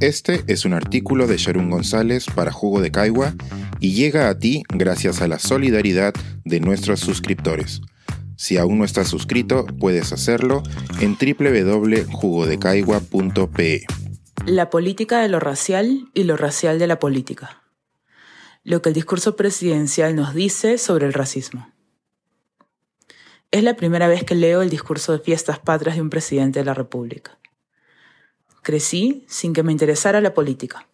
Este es un artículo de Sharon González para Jugo de Caigua y llega a ti gracias a la solidaridad de nuestros suscriptores. Si aún no estás suscrito, puedes hacerlo en www.jugodecaigua.pe. La política de lo racial y lo racial de la política. Lo que el discurso presidencial nos dice sobre el racismo. Es la primera vez que leo el discurso de fiestas patrias de un presidente de la República. Crecí sin que me interesara la política.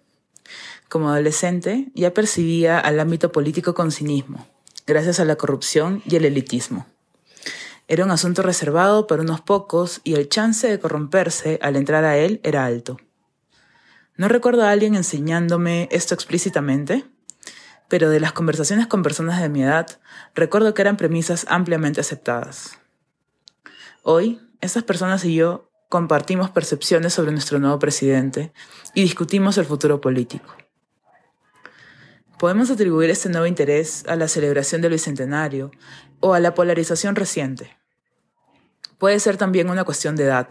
Como adolescente ya percibía al ámbito político con cinismo, gracias a la corrupción y el elitismo. Era un asunto reservado para unos pocos y el chance de corromperse al entrar a él era alto. No recuerdo a alguien enseñándome esto explícitamente, pero de las conversaciones con personas de mi edad, recuerdo que eran premisas ampliamente aceptadas. Hoy, esas personas y yo compartimos percepciones sobre nuestro nuevo presidente y discutimos el futuro político. Podemos atribuir este nuevo interés a la celebración del Bicentenario o a la polarización reciente. Puede ser también una cuestión de edad.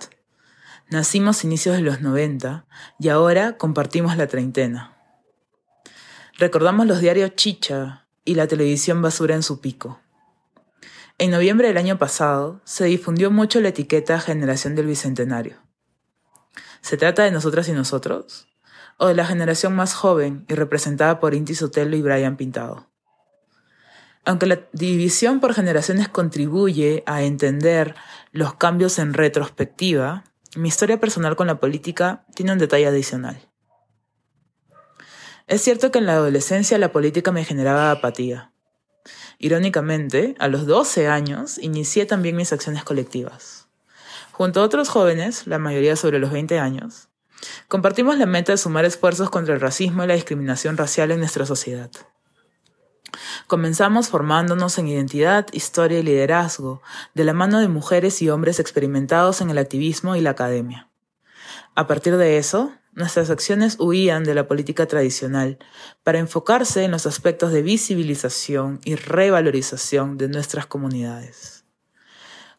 Nacimos inicios de los 90 y ahora compartimos la treintena. Recordamos los diarios Chicha y la televisión basura en su pico. En noviembre del año pasado se difundió mucho la etiqueta Generación del Bicentenario. ¿Se trata de nosotras y nosotros? ¿O de la generación más joven y representada por Inti Sotelo y Brian Pintado? Aunque la división por generaciones contribuye a entender los cambios en retrospectiva, mi historia personal con la política tiene un detalle adicional. Es cierto que en la adolescencia la política me generaba apatía. Irónicamente, a los 12 años inicié también mis acciones colectivas. Junto a otros jóvenes, la mayoría sobre los 20 años, compartimos la meta de sumar esfuerzos contra el racismo y la discriminación racial en nuestra sociedad. Comenzamos formándonos en identidad, historia y liderazgo, de la mano de mujeres y hombres experimentados en el activismo y la academia. A partir de eso, nuestras acciones huían de la política tradicional para enfocarse en los aspectos de visibilización y revalorización de nuestras comunidades.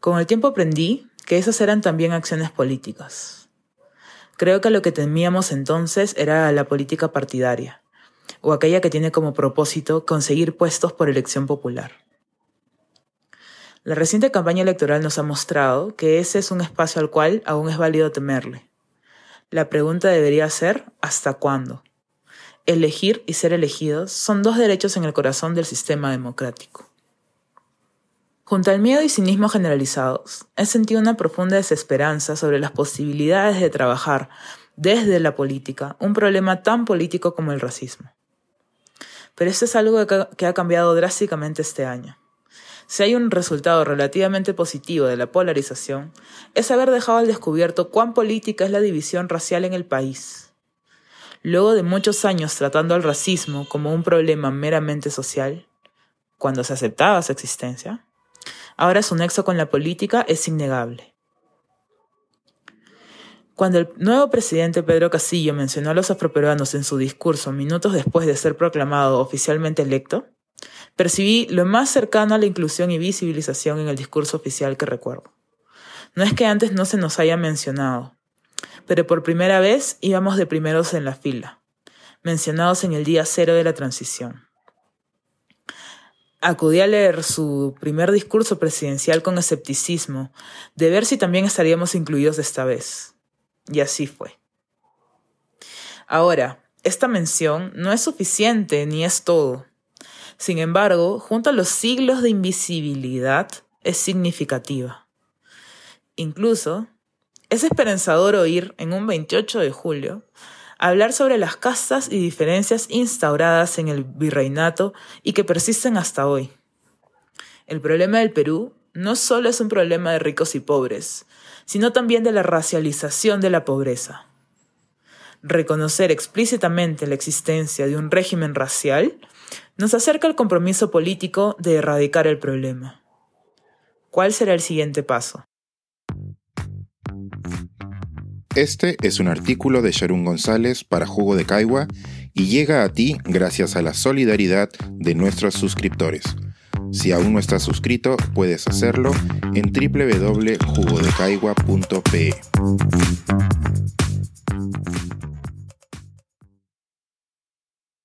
Con el tiempo aprendí que esas eran también acciones políticas. Creo que lo que temíamos entonces era la política partidaria, o aquella que tiene como propósito conseguir puestos por elección popular. La reciente campaña electoral nos ha mostrado que ese es un espacio al cual aún es válido temerle la pregunta debería ser ¿hasta cuándo? Elegir y ser elegidos son dos derechos en el corazón del sistema democrático. Junto al miedo y cinismo generalizados, he sentido una profunda desesperanza sobre las posibilidades de trabajar desde la política un problema tan político como el racismo. Pero esto es algo que ha cambiado drásticamente este año. Si hay un resultado relativamente positivo de la polarización, es haber dejado al descubierto cuán política es la división racial en el país. Luego de muchos años tratando al racismo como un problema meramente social, cuando se aceptaba su existencia, ahora su nexo con la política es innegable. Cuando el nuevo presidente Pedro Castillo mencionó a los afroperuanos en su discurso minutos después de ser proclamado oficialmente electo, Percibí lo más cercano a la inclusión y visibilización en el discurso oficial que recuerdo. No es que antes no se nos haya mencionado, pero por primera vez íbamos de primeros en la fila, mencionados en el día cero de la transición. Acudí a leer su primer discurso presidencial con escepticismo, de ver si también estaríamos incluidos esta vez. Y así fue. Ahora, esta mención no es suficiente ni es todo. Sin embargo, junto a los siglos de invisibilidad, es significativa. Incluso, es esperanzador oír en un 28 de julio hablar sobre las castas y diferencias instauradas en el virreinato y que persisten hasta hoy. El problema del Perú no solo es un problema de ricos y pobres, sino también de la racialización de la pobreza. Reconocer explícitamente la existencia de un régimen racial nos acerca al compromiso político de erradicar el problema. ¿Cuál será el siguiente paso? Este es un artículo de Sharon González para Jugo de Caigua y llega a ti gracias a la solidaridad de nuestros suscriptores. Si aún no estás suscrito, puedes hacerlo en www.jugodecaigua.pe.